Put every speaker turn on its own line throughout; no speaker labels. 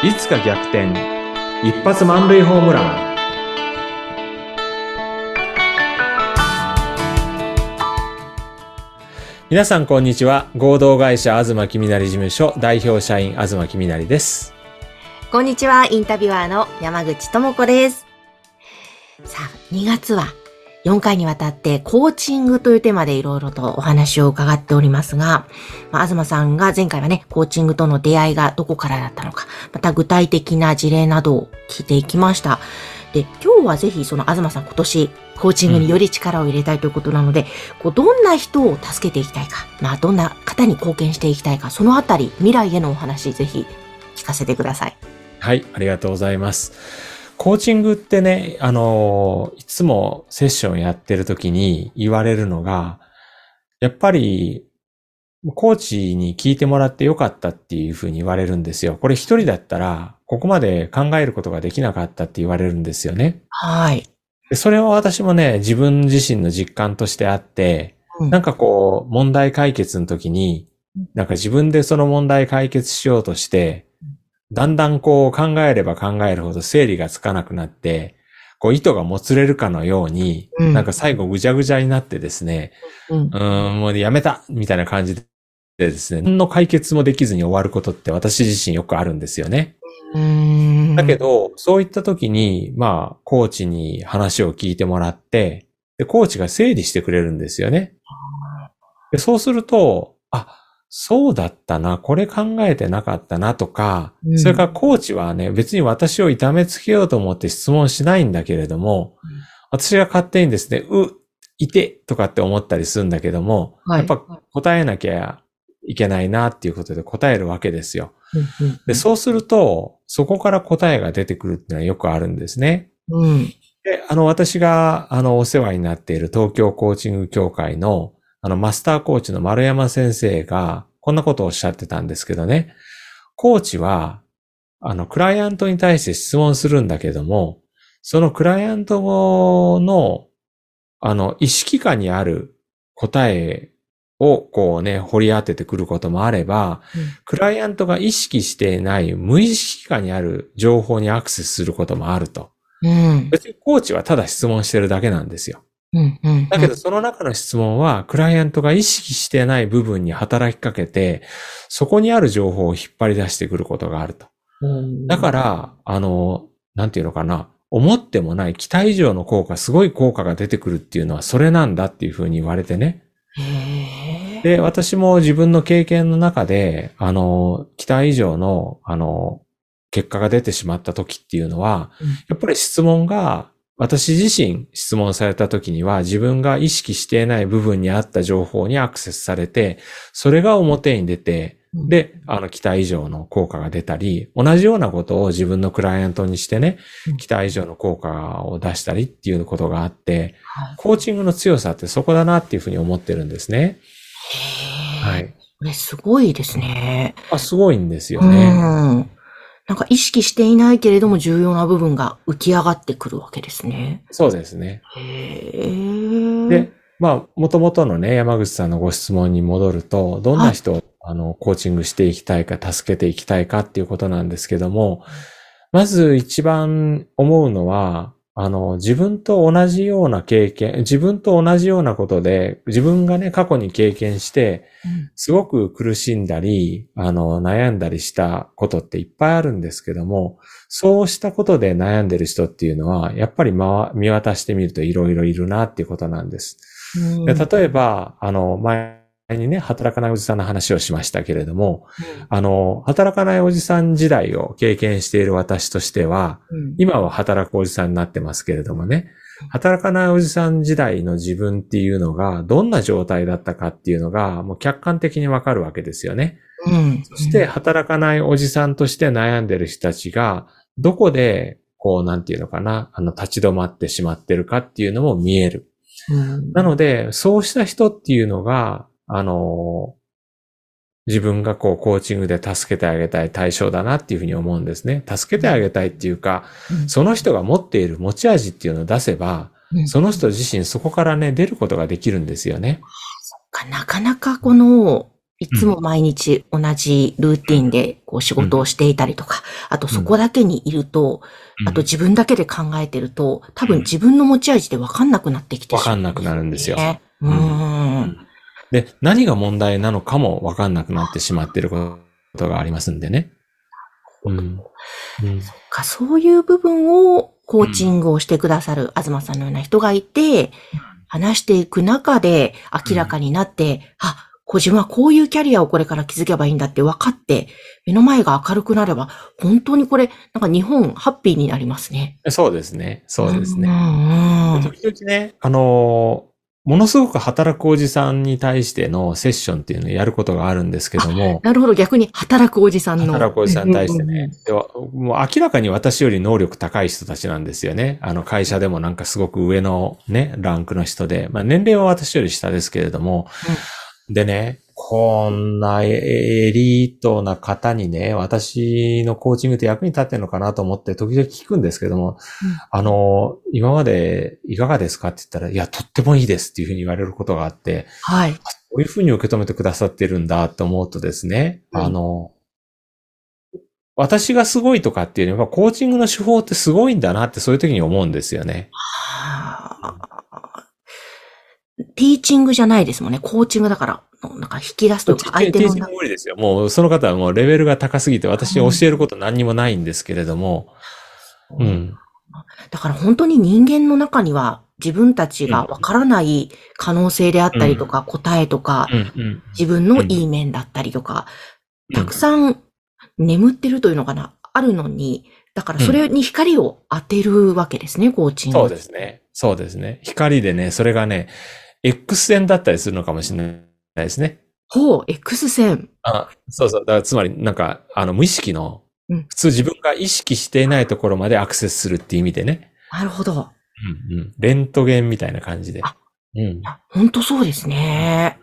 いつか逆転。一発満塁ホームラン。皆さんこんにちは。合同会社東きみなり事務所代表社員東きみなりです。
こんにちは、インタビュアーの山口智子です。さあ、2月は4回にわたってコーチングというテーマでいろいろとお話を伺っておりますが、まあ、東さんが前回はね、コーチングとの出会いがどこからだったのか、また具体的な事例などを聞いていきました。で、今日はぜひその東さん今年コーチングにより力を入れたいということなので、こうどんな人を助けていきたいか、まあどんな方に貢献していきたいか、そのあたり未来へのお話ぜひ聞かせてください。
はいありがとうございますコーチングってね、あの、いつもセッションやってる時に言われるのが、やっぱり、コーチに聞いてもらってよかったっていうふうに言われるんですよ。これ一人だったら、ここまで考えることができなかったって言われるんですよね。
はい。
でそれは私もね、自分自身の実感としてあって、
うん
なんかこう、問題解決の時に、なんか自分でその問題解決しようとして、だんだんこう考えれば考えるほど整理がつかなくなって、こう糸がもつれるかのように、
うん
なんか最後ぐちゃぐちゃになってですね、
うん
う。ーん、もうやめたみたいな感じでですね、何の解決もできずに終わることって私自身よくあるんですよね。だけ、ど、そういった時に、まあ、コーチに話を聞いてもらって、で、コーチが整理してくれるんですよね。でそうすると、あ、そうだったな、これ考えてなかったなとか、
うん
それからコーチはね、別に私を痛めつけようと思って質問しないんだけれども、
うん
私が勝手にですね、う、いてとかって思ったりするんだけども、
はい
やっぱ答えなきゃいけないなっていうことで答えるわけですよ。
うんうん
で、そうすると、そこから答えが出てくるっていうのはよくあるんですね。
うん。
で、あの、私が、あの、お世話になっている東京コーチング協会の、あの、マスターコーチの丸山先生が、こんなことをおっしゃってたんですけどね。コーチは、あの、クライアントに対して質問するんだけども、そのクライアントの、あの、意識下にある答えを、こうね、掘り当ててくることもあれば、クライアントが意識していない無意識下にある情報にアクセスすることもあると。
うん。
別にコーチはただ質問してるだけなんですよ。
うん。うん。
だけどその中の質問はクライアントが意識してない部分に働きかけて、そこにある情報を引っ張り出してくることがあると。
うん、
だから、あの、なんていうのかな。思ってもない期待以上の効果、すごい効果が出てくるっていうのはそれなんだっていうふうに言われてね。で、私も自分の経験の中で、あの、期待以上の、あの、結果が出てしまった時っていうのは、
うん
やっぱり質問が、私自身質問された時には自分が意識していない部分にあった情報にアクセスされて、それが表に出て、で、あの、期待以上の効果が出たり、同じようなことを自分のクライアントにしてね
うん、
期待以上の効果を出したりっていうことがあって、
はい
コーチングの強さってそこだなっていうふうに思ってるんですね。
へー
はい。
これすごいですね。
あ、すごいんですよ
う
ね。
ん。なんか意識していないけれども重要な部分が浮き上がってくるわけですね。
そうですね。
へえ。
で、まあ、もともとのね、山口さんのご質問に戻ると、どんな人を、あの、コーチングしていきたいか、助けていきたいかっていうことなんですけども、まず一番思うのは、あの、自分と同じような経験、自分と同じようなことで、自分がね、過去に経験して、
うん
すごく苦しんだり、あの、悩んだりしたことっていっぱいあるんですけども、そうしたことで悩んでる人っていうのは、やっぱりま見渡してみるといろいろいるなっていうことなんです。
うん
で例えば、あの、前にね、働かないおじさんの話をしましたけれども、あの、働かないおじさん時代を経験している私としては、
うん。
今は働くおじさんになってますけれどもね、働かないおじさん時代の自分っていうのがどんな状態だったかっていうのがもう客観的にわかるわけですよね。
うん。
そして働かないおじさんとして悩んでる人たちがどこでこうなんていうのかな、あの立ち止まってしまってるかっていうのも見える。
うん。
なので、そうした人っていうのが、あの、自分がこうコーチングで助けてあげたい対象だなっていうふうに思うんですね。助けてあげたいっていうか、
うん。
その人が持っている持ち味っていうのを出せば、
うん。
その人自身そこからね、出ることができるんですよね。
か。なかなかこの、いつも毎日同じルーティンでこう仕事をしていたりとか、あとそこだけにいると、あと自分だけで考えてると、多分自分の持ち味で分かんなくなってきて
わかんなくなるんですよ。
うーん。
で、何が問題なのかもわかんなくなってしまっていることがありますんでね。うん。うん
か、そういう部分をコーチングをしてくださる東さんのような人がいて、話していく中で明らかになって、あ、こう自分はこういうキャリアをこれから築けばいいんだって分かって、目の前が明るくなれば、本当にこれ、なんか日本ハッピーになりますね。
そうですね。そうです
う
ね。
んうん
時々ね、あのーものすごく働くおじさんに対してのセッションっていうのをやることがあるんですけども、
なるほど、逆に働くおじさんの。
働くおじさんに対してね。ではもう明らかに私より能力高い人たちなんですよね。あの会社でもなんかすごく上のね、ランクの人で、まあ年齢は私より下ですけれども、でね、こんなエリートな方にね、私のコーチングって役に立ってるのかなと思って時々聞くんですけども、あの、今までいかがですかって言ったら、いや、とってもいいですっていうふうに言われることがあって、
はい。
こういうふうに受け止めてくださってるんだって思うとですね、
うん
あの、私がすごいとかっていうよりは、コーチングの手法ってすごいんだなってそういう時に思うんですよね。
はあティーチングじゃないですもんね。コーチングだから、なんか引き出すとか、相手の
ティーチング無理ですよ。もうその方はもうレベルが高すぎて私に教えること何にもないんですけれども、うん。
だから本当に人間の中には自分たちがわからない可能性であったりとか、答えとか。自分のいい面だったりとか、
うん
たくさん眠ってるというのかな、あるのに、だからそれに光を当てるわけですね、コーチング。
そうですね。そうですね。光でね、それがね、X 線だったりするのかもしれないですね。
ほう、X 線。
あ、そうそう。だからつまり、なんか、あの、無意識の
うん、
普通自分が意識していないところまでアクセスするっていう意味でね。
なるほど。
うんうん。レントゲンみたいな感じで。
あ
うん
い。や、本当そうですね。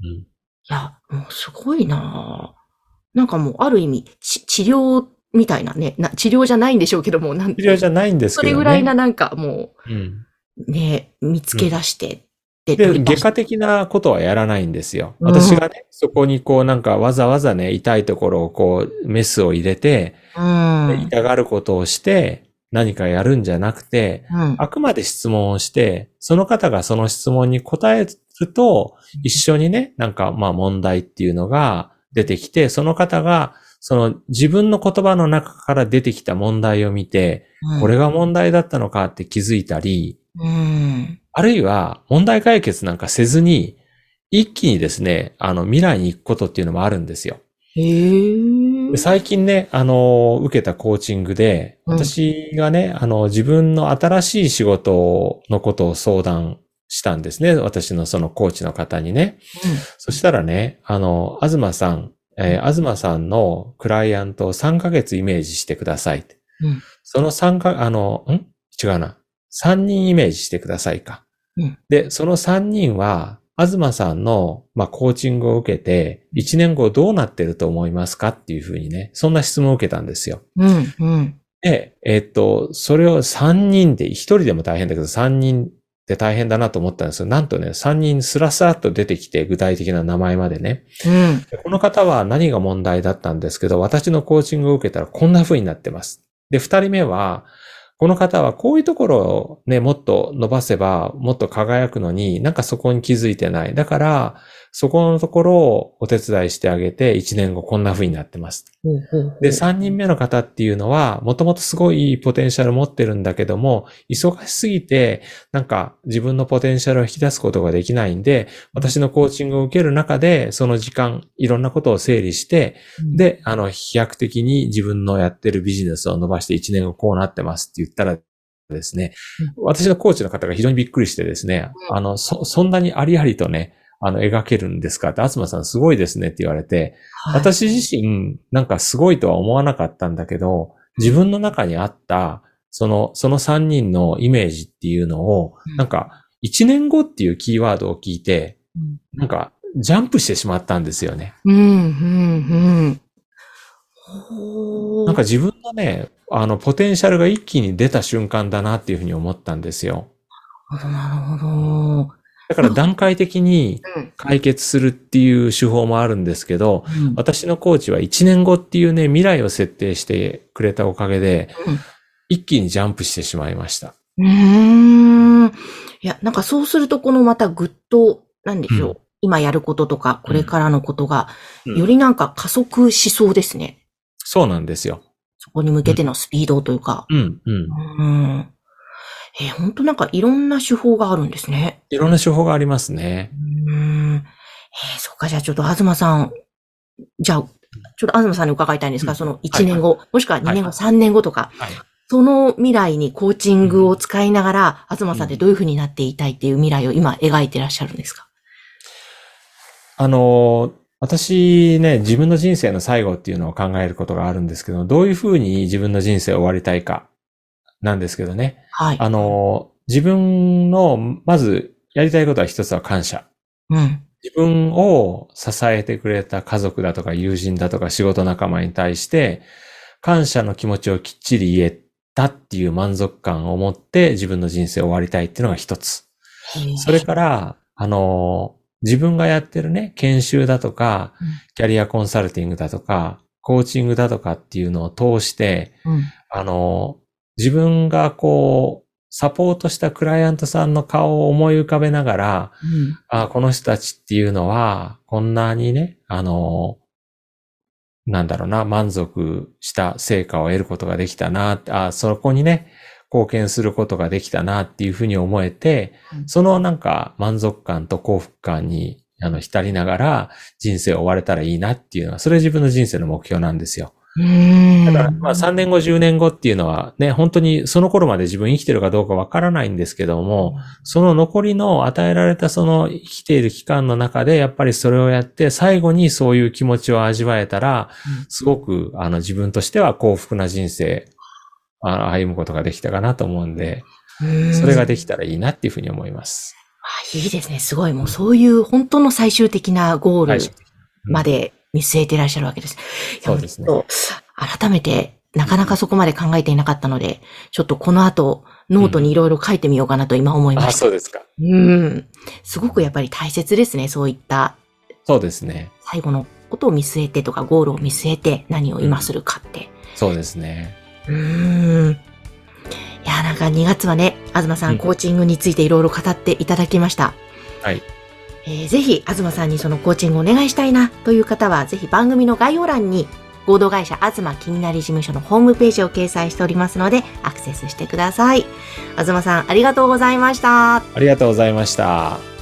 うん
いや、もうすごいなぁなんかもう、ある意味、ち治療みたいなねな、治療じゃないんでしょうけども、なん
治療じゃないんですけどね。
それぐらいななんかも
うん。
う、ね、見つけ出して、で
で、外科的なことはやらないんですよ。
うん
私がね、そこにこうなんかわざわざね、痛いところをこう、メスを入れて、
うん。
で痛がることをして、何かやるんじゃなくて、
うん。
あくまで質問をして、その方がその質問に答えると、一緒にね、なんかまあ問題っていうのが出てきて、その方が、その自分の言葉の中から出てきた問題を見て、
うん
これが問題だったのかって気づいたり、
うん。
あるいは問題解決なんかせずに、一気にですね、あの未来に行くことっていうのもあるんですよ。最近ね、あの、受けたコーチングで、
うん
私がね、あの、自分の新しい仕事のことを相談したんですね。私のそのコーチの方にね。そしたらね、あの、東さん、えー東さんのクライアントを3ヶ月イメージしてください。
うん
その3か、あの、ん？違うな。3人イメージしてくださいか。
うん
で、その3人は、東さんの、まあ、コーチングを受けて、1年後どうなってると思いますかっていうふうにね、そんな質問を受けたんですよ。
うん。うん。
で、えっと、それを3人で、1人でも大変だけど、3人で大変だなと思ったんですよ。なんとね、3人スラスラっと出てきて、具体的な名前までね。
うん。
でこの方は何が問題だったんですけど、私のコーチングを受けたらこんな風になってます。で、二人目は、この方はこういうところをね、もっと伸ばせば、もっと輝くのに、なんかそこに気づいてない。だから、そこのところをお手伝いしてあげて、一年後こんな風になってます。
ほうほうほう
で、三人目の方っていうのは、もともとすごいポテンシャル持ってるんだけども、忙しすぎて、なんか自分のポテンシャルを引き出すことができないんで、私のコーチングを受ける中で、その時間、いろんなことを整理して、で、あの、飛躍的に自分のやってるビジネスを伸ばして1年後こうなってますって言ったらですね、私のコーチの方が非常にびっくりしてですね、
うん。
あの、そ、そんなにありありとね、あの、描けるんですか？って、東さんすごいですねって言われて、
はい
私自身、なんかすごいとは思わなかったんだけど、自分の中にあった、その、その3人のイメージっていうのを
うん、
なんか、1年後っていうキーワードを聞いて、
うん
なんか、ジャンプしてしまったんですよね。
うん、うん、うん。
なんか自分のね、あの、ポテンシャルが一気に出た瞬間だなっていうふうに思ったんですよ。
なるほど、なるほど。
だから段階的に
うん。
解決するっていう手法もあるんですけど、
うん
私のコーチは1年後っていうね、未来を設定してくれたおかげで、
うん
一気にジャンプしてしまいました。
うーん。いや、なんかそうすると、このまたぐっと、なんでしょう。
うん
今やることとか、これからのことが、
うん
よりなんか加速しそうですね。
そうなんですよ。
そこに向けてのスピードというか。
うん、うん。
うん。えー、本当なんかいろんな手法があるんですね。
いろんな手法がありますね。
うん。えー、そっか、じゃあちょっと東さん、じゃあ、ちょっと東さんに伺いたいんですが、
うん
その1年後、もしくは2年後、
はい
3年後とか、
はい。
その未来にコーチングを使いながら、東さんってどういう風になっていたいっていう未来を今描いてらっしゃるんですか？
あの、私ね、自分の人生の最後っていうのを考えることがあるんですけど、どういうふうに自分の人生を終わりたいか、なんですけどね。
はい。
あの、自分の、まず、やりたいことは一つは感謝。
うん。
自分を支えてくれた家族だとか友人だとか仕事仲間に対して、感謝の気持ちをきっちり言えたっていう満足感を持って自分の人生を終わりたいっていうのが一つ。それから、あの、自分がやってるね、研修だとか
うん、
キャリアコンサルティングだとか、コーチングだとかっていうのを通して、
うん。
あの、自分がこう、サポートしたクライアントさんの顔を思い浮かべながら、
うん。
あこの人たちっていうのは、こんなにね、あの、なんだろうな、満足した成果を得ることができたな、あそこにね、貢献することができたなっていうふうに思えて、
うん
そのなんか満足感と幸福感にあの浸りながら人生を終われたらいいなっていうのは、それ自分の人生の目標なんですよ。
うん。
だから、まあ3年後、10年後っていうのはね、本当にその頃まで自分生きてるかどうかわからないんですけども、その残りの与えられたその生きている期間の中で、やっぱりそれをやって、最後にそういう気持ちを味わえたら、すごく、あの、自分としては幸福な人生、歩むことができたかなと思うんで、
うん
それができたらいいなっていうふうに思います。
あいいですね。すごい。もうそういう本当の最終的なゴール
はい
まで見据えていらっしゃるわけです。
そうですね
改めて、なかなかそこまで考えていなかったので、ちょっとこの後、ノートにいろいろ書いてみようかなと今思いま
あ、
した。
そうですか。
うん。すごくやっぱり大切ですね。そういった
そうですね。
最後のことを見据えてとか、ゴールを見据えて何を今するかって。
そうですね。
うーん。いや、なんか2月はね、東さ
うん
んコーチングについていろいろ語っていただきました。
はい。
えーぜひ、東さんにそのコーチングをお願いしたいなという方は、ぜひ番組の概要欄に、合同会社東気になり事務所のホームページを掲載しておりますので、アクセスしてください。東さん、ありがとうございました。
ありがとうございました。